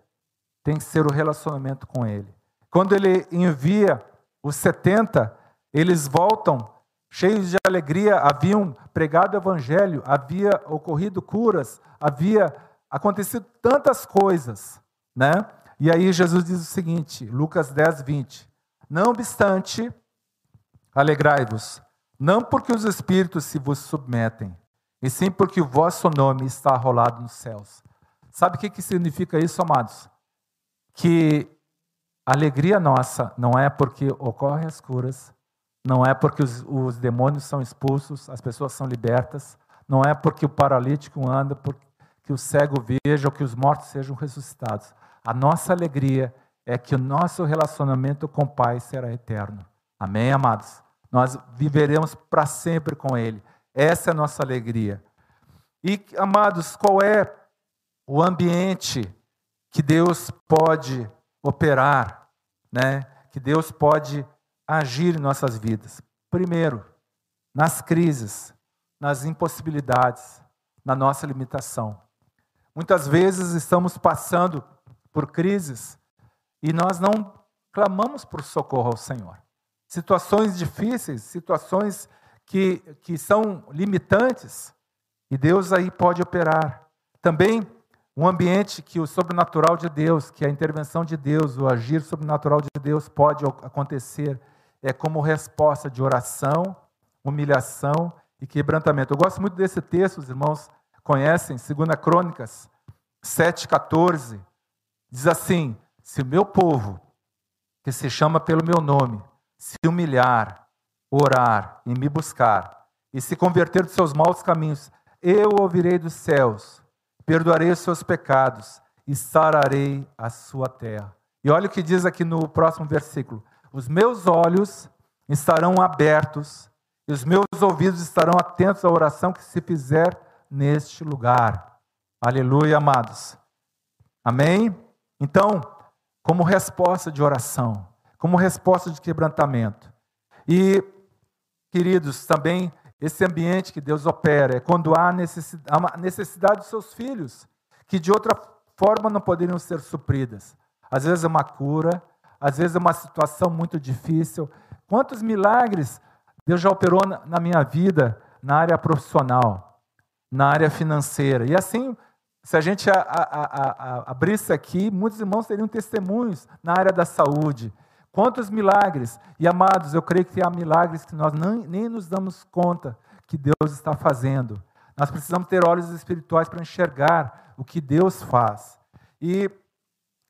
tem que ser o relacionamento com Ele. Quando Ele envia os 70, eles voltam cheios de alegria, haviam pregado o evangelho, havia ocorrido curas, havia acontecido tantas coisas, né? E aí Jesus diz o seguinte, Lucas 10, 20: Não obstante, alegrai-vos, não porque os espíritos se vos submetem, e sim porque o vosso nome está arrolado nos céus. Sabe o que, que significa isso, amados? Que A alegria nossa não é porque ocorrem as curas, não é porque os, os demônios são expulsos, as pessoas são libertas, não é porque o paralítico anda, porque o cego veja ou que os mortos sejam ressuscitados. A nossa alegria é que o nosso relacionamento com o Pai será eterno. Amém, amados? Nós viveremos para sempre com Ele. Essa é a nossa alegria. E, amados, qual é o ambiente que Deus pode operar, né? que Deus pode agir em nossas vidas? Primeiro, nas crises, nas impossibilidades, na nossa limitação. Muitas vezes estamos passando por crises e nós não clamamos por socorro ao Senhor. Situações difíceis, situações que, que são limitantes, e Deus aí pode operar. Também um ambiente que o sobrenatural de Deus, que a intervenção de Deus, o agir sobrenatural de Deus pode acontecer, é como resposta de oração, humilhação e quebrantamento. Eu gosto muito desse texto, os irmãos conhecem, 2 Crônicas 7,14, diz assim: Se o meu povo, que se chama pelo meu nome, se humilhar, orar e me buscar, e se converter dos seus maus caminhos, eu ouvirei dos céus, perdoarei os seus pecados e sararei a sua terra. E olha o que diz aqui no próximo versículo: Os meus olhos estarão abertos e os meus ouvidos estarão atentos à oração que se fizer neste lugar. Aleluia, amados. Amém? Então, como resposta de oração, como resposta de quebrantamento. E, queridos, também esse ambiente que Deus opera é quando há necessidade, necessidade dos seus filhos, que de outra forma não poderiam ser supridas. Às vezes é uma cura, às vezes é uma situação muito difícil. Quantos milagres Deus já operou na minha vida, na área profissional, na área financeira. E assim, se a gente a, a, a, abrisse aqui, muitos irmãos teriam testemunhos na área da saúde. Quantos milagres! E amados, eu creio que há milagres que nós nem, nem nos damos conta que Deus está fazendo. Nós precisamos ter olhos espirituais para enxergar o que Deus faz. E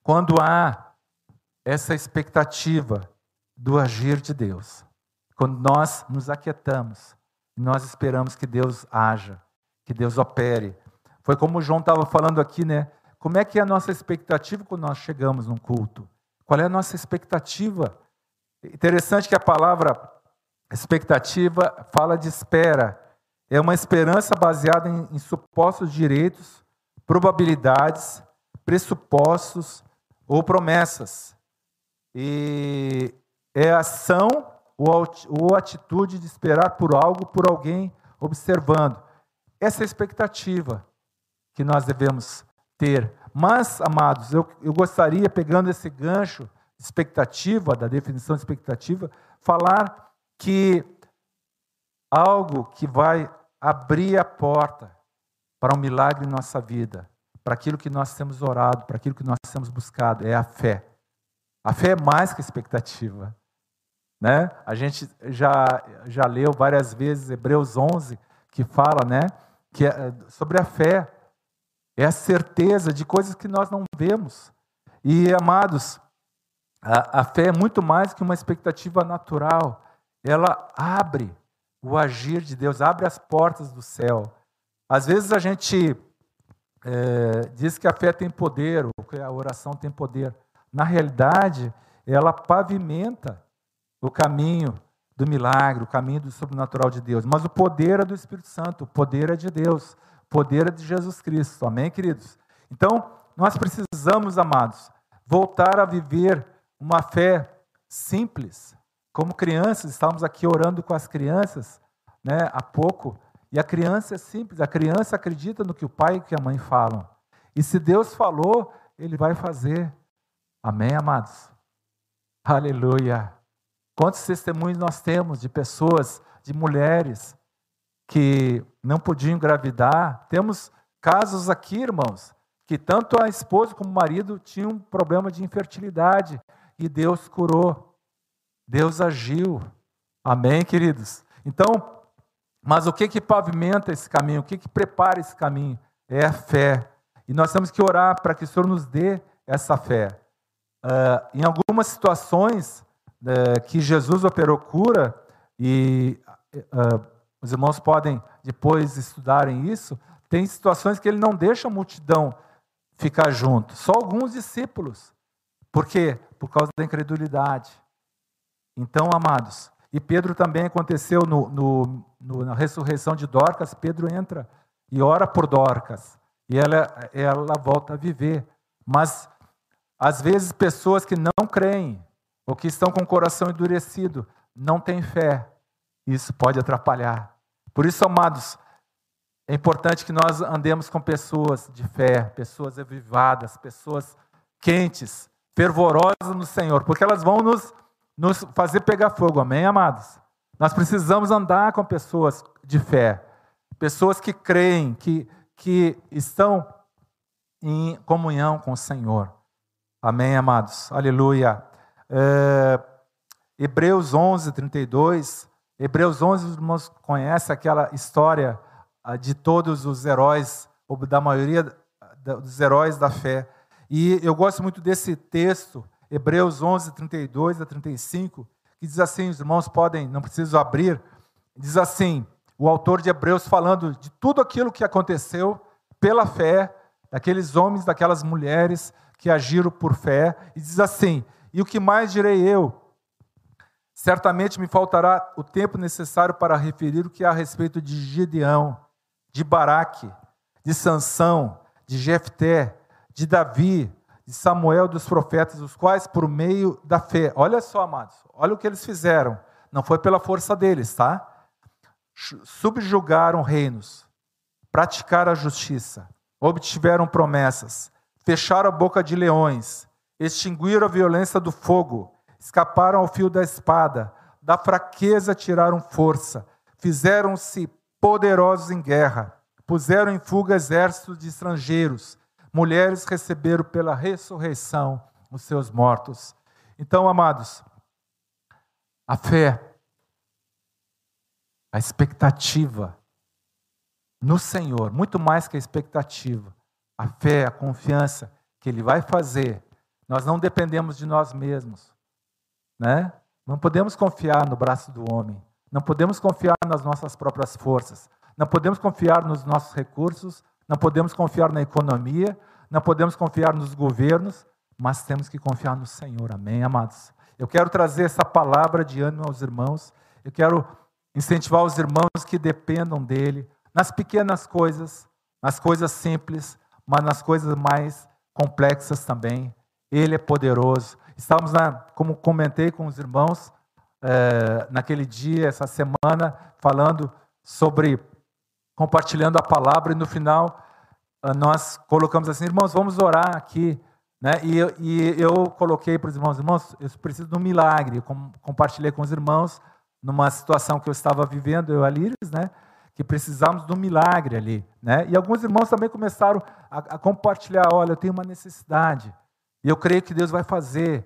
quando há essa expectativa do agir de Deus, quando nós nos aquietamos, nós esperamos que Deus haja, que Deus opere. Foi como o João estava falando aqui, né? Como é que é a nossa expectativa quando nós chegamos num culto? Qual é a nossa expectativa? Interessante que a palavra expectativa fala de espera. É uma esperança baseada em, em supostos direitos, probabilidades, pressupostos ou promessas. E é ação ou atitude de esperar por algo, por alguém, observando. Essa é a expectativa que nós devemos ter. Mas, amados, eu, eu gostaria, pegando esse gancho, expectativa, da definição de expectativa, falar que algo que vai abrir a porta para um milagre em nossa vida, para aquilo que nós temos orado, para aquilo que nós temos buscado, é a fé. A fé é mais que expectativa. Né? A gente já, já leu várias vezes Hebreus 11, que fala né, que é sobre a fé. É a certeza de coisas que nós não vemos. E, amados, a, a fé é muito mais que uma expectativa natural. Ela abre o agir de Deus, abre as portas do céu. Às vezes a gente é, diz que a fé tem poder, ou que a oração tem poder. Na realidade, ela pavimenta o caminho do milagre, o caminho do sobrenatural de Deus. Mas o poder é do Espírito Santo, o poder é de Deus, o poder é de Jesus Cristo. Amém, queridos? Então, nós precisamos, amados, voltar a viver uma fé simples. Como crianças, estávamos aqui orando com as crianças né, há pouco, e a criança é simples, a criança acredita no que o pai e que a mãe falam. E se Deus falou, ele vai fazer. Amém, amados? Aleluia. Quantos testemunhos nós temos de pessoas, de mulheres que não podiam engravidar? Temos casos aqui, irmãos, que tanto a esposa como o marido tinham um problema de infertilidade e Deus curou. Deus agiu. Amém, queridos? Então, mas o que que pavimenta esse caminho? O que que prepara esse caminho? É a fé. E nós temos que orar para que o Senhor nos dê essa fé. Uh, em algumas situações uh, que Jesus operou cura, e uh, os irmãos podem depois estudarem isso, tem situações que ele não deixa a multidão ficar junto, só alguns discípulos. Por quê? Por causa da incredulidade. Então, amados, e Pedro também aconteceu no, no, no, na ressurreição de Dorcas, Pedro entra e ora por Dorcas, e ela, ela volta a viver. Mas, às vezes, pessoas que não creem, ou que estão com o coração endurecido, não têm fé, isso pode atrapalhar. Por isso, amados, é importante que nós andemos com pessoas de fé, pessoas avivadas, pessoas quentes, fervorosas no Senhor, porque elas vão nos, nos fazer pegar fogo, amém, amados? Nós precisamos andar com pessoas de fé, pessoas que creem, que, que estão em comunhão com o Senhor. Amém, amados? Aleluia. É, Hebreus 11, 32 Hebreus 11, os irmãos conhecem aquela história ah, de todos os heróis, ou da maioria dos heróis da fé. E eu gosto muito desse texto, Hebreus 11, 32 a 35, que diz assim: os irmãos podem, não precisam abrir, diz assim: o autor de Hebreus falando de tudo aquilo que aconteceu pela fé, daqueles homens, daquelas mulheres que agiram por fé, e diz assim: e o que mais direi eu? Certamente me faltará o tempo necessário para referir o que há a respeito de Gideão, de Baraque, de Sansão, de Jefté, de Davi, de Samuel, dos profetas, os quais por meio da fé, olha só, amados, olha o que eles fizeram, não foi pela força deles, tá? Subjugaram reinos, praticaram a justiça, obtiveram promessas, fecharam a boca de leões, extinguiram a violência do fogo, escaparam ao fio da espada, da fraqueza tiraram força, fizeram-se poderosos em guerra, puseram em fuga exércitos de estrangeiros, mulheres receberam pela ressurreição os seus mortos. Então, amados, a fé, a expectativa no Senhor, muito mais que a expectativa, a fé, a confiança que Ele vai fazer, nós não dependemos de nós mesmos. Né? Não podemos confiar no braço do homem, não podemos confiar nas nossas próprias forças, não podemos confiar nos nossos recursos, não podemos confiar na economia, não podemos confiar nos governos, mas temos que confiar no Senhor. Amém, amados? Eu quero trazer essa palavra de ânimo aos irmãos, eu quero incentivar os irmãos que dependam dele, nas pequenas coisas, nas coisas simples, mas nas coisas mais complexas também. Ele é poderoso. Estávamos, na, como comentei com os irmãos, é, naquele dia, essa semana, falando sobre compartilhando a palavra, e no final eh, nós colocamos assim, irmãos, vamos orar aqui. Né? E, eu, e eu coloquei para os irmãos, irmãos, eu preciso de um milagre. Eu compartilhei com os irmãos numa situação que eu estava vivendo, eu e a Líris, né? Que precisávamos de um milagre ali. Né? E alguns irmãos também começaram a, a compartilhar: olha, eu tenho uma necessidade. E eu creio que Deus vai fazer.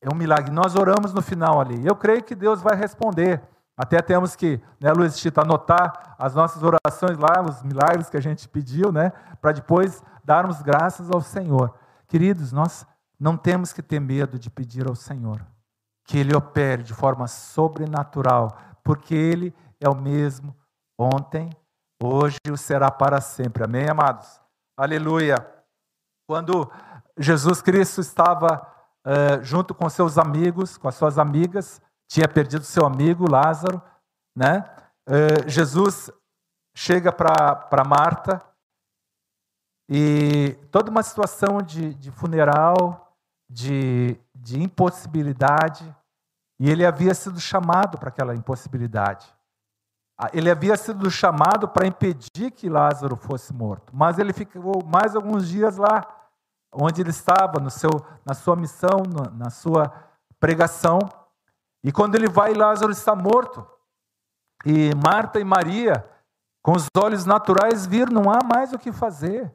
É um milagre. Nós oramos no final ali. Eu creio que Deus vai responder. Até temos que, né, Luiz Tito, anotar as nossas orações lá, os milagres que a gente pediu, né? Para depois darmos graças ao Senhor. Queridos, nós não temos que ter medo de pedir ao Senhor que Ele opere de forma sobrenatural, porque Ele é o mesmo ontem, hoje e o será para sempre. Amém, amados? Aleluia. Quando Jesus Cristo estava uh, junto com seus amigos, com as suas amigas, tinha perdido seu amigo Lázaro, né? Uh, Jesus chega para Marta e toda uma situação de, de funeral, de, de impossibilidade, e ele havia sido chamado para aquela impossibilidade. Ah, ele havia sido chamado para impedir que Lázaro fosse morto, mas ele ficou mais alguns dias lá onde ele estava, no seu, na sua missão, na sua pregação. E quando ele vai, Lázaro está morto. E Marta e Maria, com os olhos naturais, viram: não há mais o que fazer.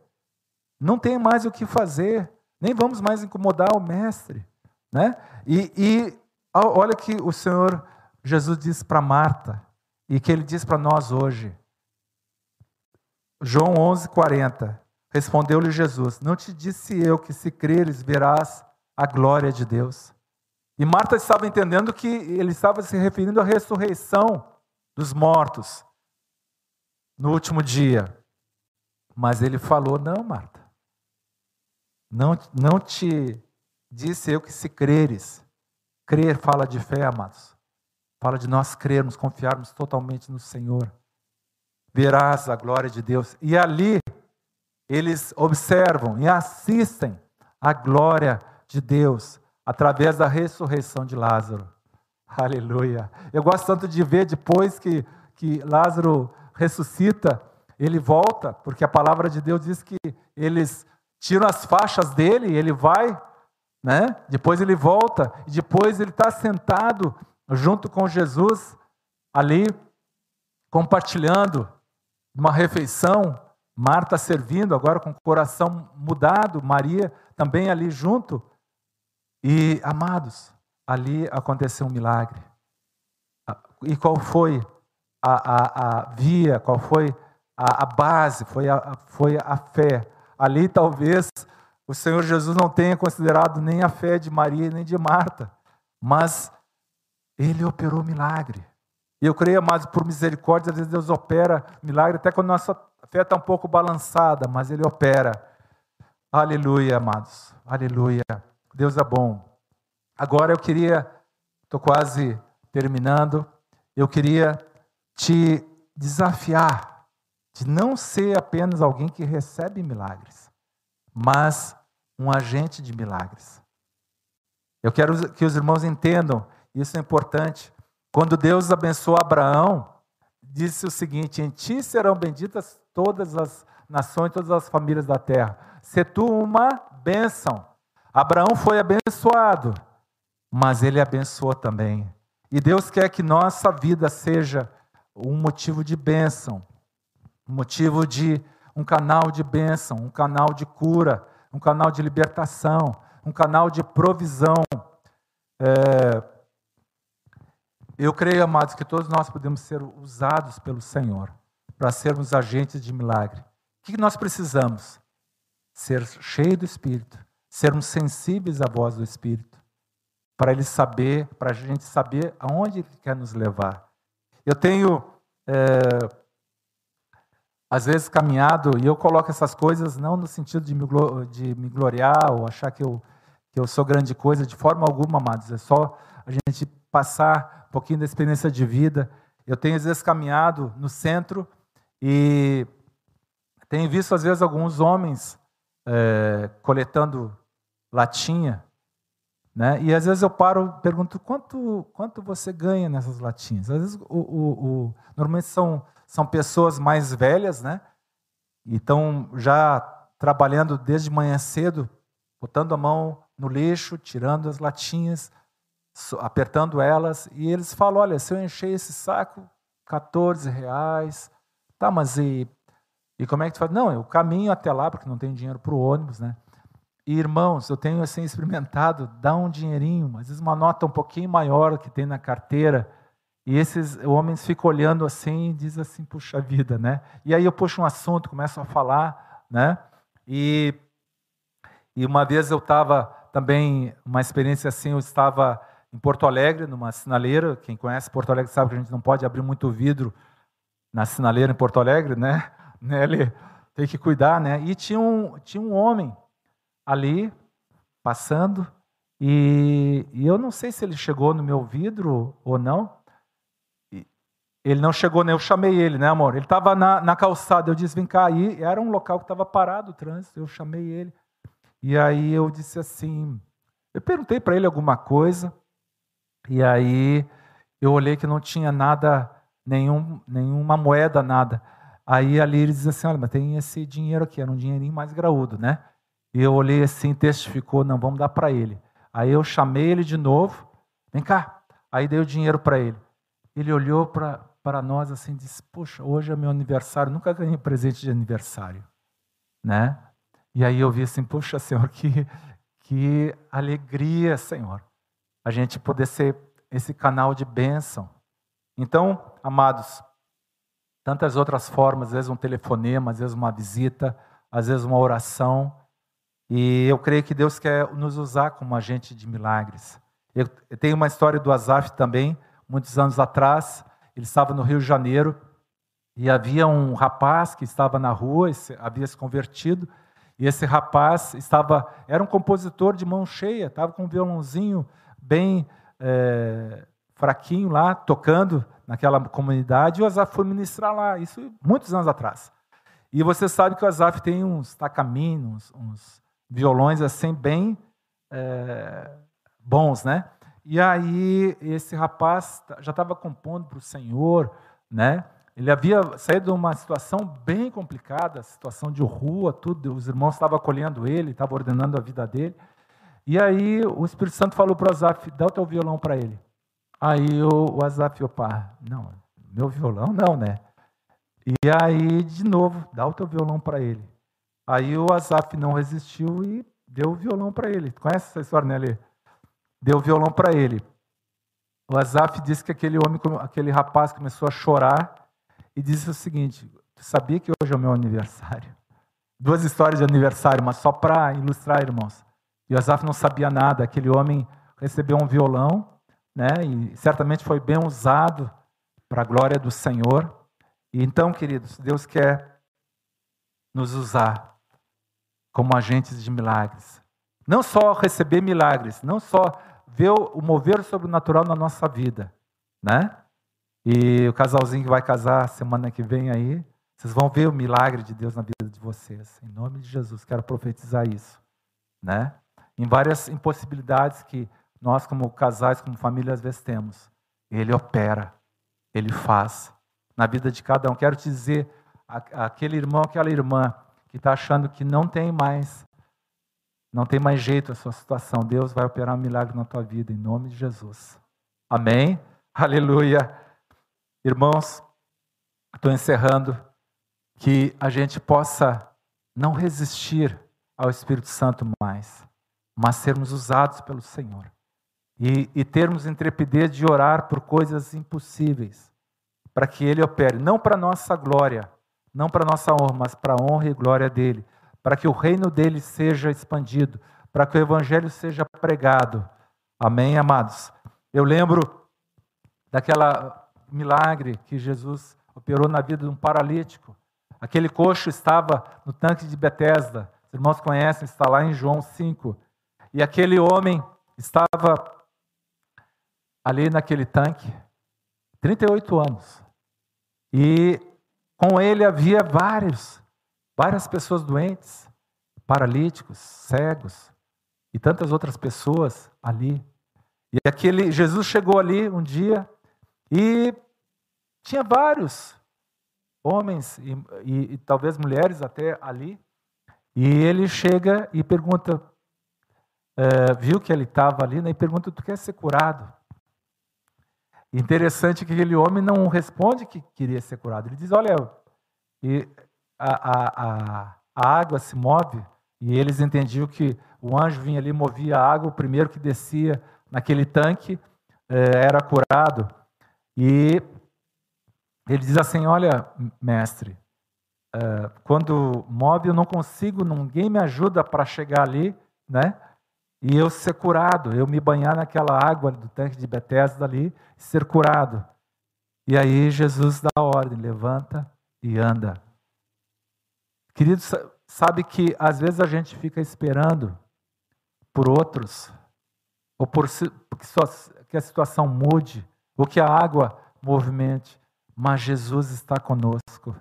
Não tem mais o que fazer. Nem vamos mais incomodar o Mestre. Né? E, e olha que o Senhor Jesus disse para Marta, e que ele diz para nós hoje. João 11, 40. Respondeu-lhe Jesus: Não te disse eu que se creres verás a glória de Deus. E Marta estava entendendo que ele estava se referindo à ressurreição dos mortos no último dia. Mas ele falou: Não, Marta, não, não te disse eu que se creres. Crer fala de fé, amados. Fala de nós crermos, confiarmos totalmente no Senhor. Verás a glória de Deus. E ali eles observam e assistem a glória de Deus através da ressurreição de Lázaro. Aleluia. Eu gosto tanto de ver depois que, que Lázaro ressuscita, ele volta, porque a palavra de Deus diz que eles tiram as faixas dele, ele vai, né? Depois ele volta, e depois ele está sentado junto com Jesus, ali, compartilhando uma refeição, Marta servindo, agora com o coração mudado, Maria também ali junto. E, amados, ali aconteceu um milagre. E qual foi a, a, a via, qual foi a, a base? Foi a, foi a fé. Ali talvez o Senhor Jesus não tenha considerado nem a fé de Maria nem de Marta, mas ele operou milagre. E eu creio, amados, por misericórdia, às vezes Deus opera milagre, até quando nossa fé está um pouco balançada, mas Ele opera. Aleluia, amados. Aleluia. Deus é bom. Agora eu queria, estou quase terminando, eu queria te desafiar de não ser apenas alguém que recebe milagres, mas um agente de milagres. Eu quero que os irmãos entendam isso é importante. Quando Deus abençoou Abraão, disse o seguinte: Em ti serão benditas todas as nações, todas as famílias da terra. Se tu uma bênção. Abraão foi abençoado, mas ele abençoou também. E Deus quer que nossa vida seja um motivo de bênção, um motivo de um canal de bênção, um canal de cura, um canal de libertação, um canal de provisão. É, eu creio, amados, que todos nós podemos ser usados pelo Senhor para sermos agentes de milagre. O que nós precisamos? Ser cheio do Espírito, sermos sensíveis à voz do Espírito, para Ele saber, para a gente saber aonde Ele quer nos levar. Eu tenho, é, às vezes, caminhado, e eu coloco essas coisas não no sentido de me, de me gloriar ou achar que eu, que eu sou grande coisa, de forma alguma, amados, é só a gente passar um pouquinho da experiência de vida. Eu tenho, às vezes, caminhado no centro e tenho visto, às vezes, alguns homens é, coletando latinha. Né? E às vezes eu paro e pergunto quanto, quanto você ganha nessas latinhas. Às vezes, o, o, o, normalmente são, são pessoas mais velhas, né? E já trabalhando desde manhã cedo, botando a mão no lixo, tirando as latinhas, apertando elas, e eles falam: olha, se eu encher esse saco, 14 reais. Tá, mas e, e como é que tu faz? Não, eu caminho até lá, porque não tenho dinheiro para o ônibus, né? E, irmãos, eu tenho assim experimentado, dá um dinheirinho, às vezes uma nota um pouquinho maior que tem na carteira, e esses homens ficam olhando assim e dizem assim, puxa vida, né? E aí eu puxo um assunto, começo a falar, né? E, e uma vez eu estava também, uma experiência assim, eu estava em Porto Alegre, numa sinaleira. Quem conhece Porto Alegre sabe que a gente não pode abrir muito vidro na sinaleira em Porto Alegre, né? Ele tem que cuidar, né? E tinha um, tinha um homem ali passando e, e eu não sei se ele chegou no meu vidro ou não. Ele não chegou, né? Eu chamei ele, né, amor? Ele estava na, na calçada. Eu disse, vem cá. E era um local que estava parado o trânsito. Eu chamei ele. E aí eu disse assim, eu perguntei para ele alguma coisa. E aí eu olhei que não tinha nada, nenhum, nenhuma moeda, nada. Aí ali ele diz assim: olha, mas tem esse dinheiro aqui, era um dinheirinho mais graúdo, né? E eu olhei assim, testificou, não, vamos dar para ele. Aí eu chamei ele de novo, vem cá. Aí dei o dinheiro para ele. Ele olhou para nós assim disse: Poxa, hoje é meu aniversário, nunca ganhei presente de aniversário. Né? E aí eu vi assim: Poxa, Senhor, que, que alegria, Senhor a gente poder ser esse canal de bênção. Então, amados, tantas outras formas, às vezes um telefonema, às vezes uma visita, às vezes uma oração, E eu creio que Deus quer nos usar como agente de milagres. Eu tenho uma história do Azaf também, muitos anos atrás. Ele estava no Rio de Janeiro e havia um rapaz que estava na rua, havia se convertido, e esse rapaz estava, era um compositor de mão cheia, estava com um violãozinho bem é, fraquinho lá, tocando naquela comunidade, e o Azaf foi ministrar lá, isso muitos anos atrás. E você sabe que o Azaf tem uns tacaminos, uns violões assim bem é, bons, né? E aí esse rapaz já estava compondo para o Senhor, né? Ele havia saído de uma situação bem complicada, situação de rua, tudo. Os irmãos estavam acolhendo ele, estavam ordenando a vida dele. E aí o Espírito Santo falou para o Azaf: dá o teu violão para ele. Aí o, o Azaf, opa, não, meu violão não, né? E aí, de novo, dá o teu violão para ele. Aí o Azaf não resistiu e deu o violão para ele. Conhece essa história, né, Lê? Deu o violão para ele. O Azaf disse que aquele homem, aquele rapaz começou a chorar e disse o seguinte: Tu sabia que hoje é o meu aniversário? Duas histórias de aniversário, mas só para ilustrar, irmãos. E o Azaf não sabia nada. Aquele homem recebeu um violão, né? E certamente foi bem usado para a glória do Senhor. E então, queridos, Deus quer nos usar como agentes de milagres. Não só receber milagres, não só ver o mover sobrenatural na nossa vida, né? E o casalzinho que vai casar semana que vem aí, vocês vão ver o milagre de Deus na vida de vocês. Em nome de Jesus, quero profetizar isso, né? Em várias impossibilidades que nós como casais, como família às vezes temos, ele opera, ele faz na vida de cada um. Quero te dizer, aquele irmão, aquela irmã que está achando que não tem mais, não tem mais jeito a sua situação, Deus vai operar um milagre na tua vida, em nome de Jesus. Amém? Aleluia. Irmãos, estou encerrando, que a gente possa não resistir ao Espírito Santo mais, mas sermos usados pelo Senhor. E, e termos intrepidez de orar por coisas impossíveis, para que Ele opere, não para nossa glória, não para nossa honra, mas para a honra e glória dele, para que o reino dele seja expandido, para que o evangelho seja pregado. Amém, amados? Eu lembro daquela milagre que Jesus operou na vida de um paralítico. Aquele coxo estava no tanque de Betesda. Os irmãos conhecem, está lá em João 5. E aquele homem estava ali naquele tanque, 38 anos. E com ele havia vários, várias pessoas doentes, paralíticos, cegos e tantas outras pessoas ali. E aquele Jesus chegou ali um dia e tinha vários homens e, e, e talvez mulheres até ali. E ele chega e pergunta, é, viu que ele estava ali, né, e pergunta: Tu quer ser curado? Interessante que aquele homem não responde que queria ser curado. Ele diz: Olha, e a, a, a, água se move, e eles entendiam que o anjo vinha ali, movia a água, o primeiro que descia naquele tanque eh, era curado. E ele diz assim: Olha, mestre, eh, quando move eu não consigo, ninguém me ajuda para chegar ali, né? E eu ser curado, eu me banhar naquela água do tanque de Betesda ali, ser curado. E aí Jesus dá a ordem, levanta e anda. Querido, sabe que às vezes a gente fica esperando por outros, ou por que a situação mude, ou que a água movimente, mas Jesus está conosco.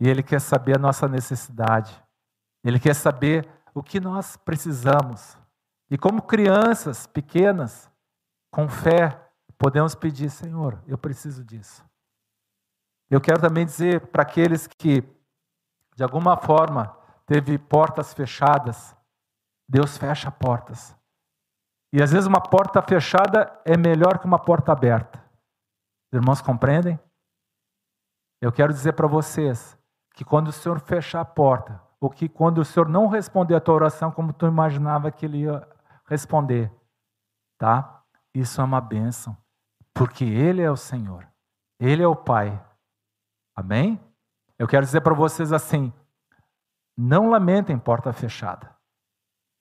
E Ele quer saber a nossa necessidade. Ele quer saber o que nós precisamos. E como crianças pequenas, com fé, podemos pedir: Senhor, eu preciso disso. Eu quero também dizer para aqueles que, de alguma forma, teve portas fechadas, Deus fecha portas. E às vezes uma porta fechada é melhor que uma porta aberta. Os irmãos compreendem? Eu quero dizer para vocês que quando o Senhor fechar a porta, ou que quando o Senhor não responder a tua oração como tu imaginava que ele ia responder, tá? Isso é uma bênção, porque Ele é o Senhor, Ele é o Pai. Amém? Eu quero dizer para vocês assim: não lamentem porta fechada.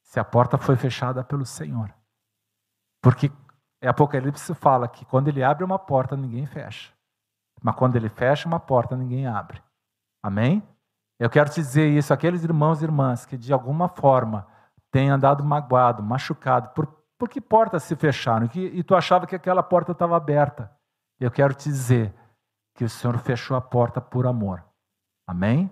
se a porta foi fechada pelo Senhor. Porque Apocalipse fala que quando ele abre uma porta, ninguém fecha. Mas quando ele fecha uma porta, ninguém abre. Amém? Eu quero te dizer isso, aqueles irmãos e irmãs que de alguma forma têm andado magoado, machucado, por, por que portas se fecharam? E tu achava que aquela porta estava aberta. Eu quero te dizer que o Senhor fechou a porta por amor. Amém?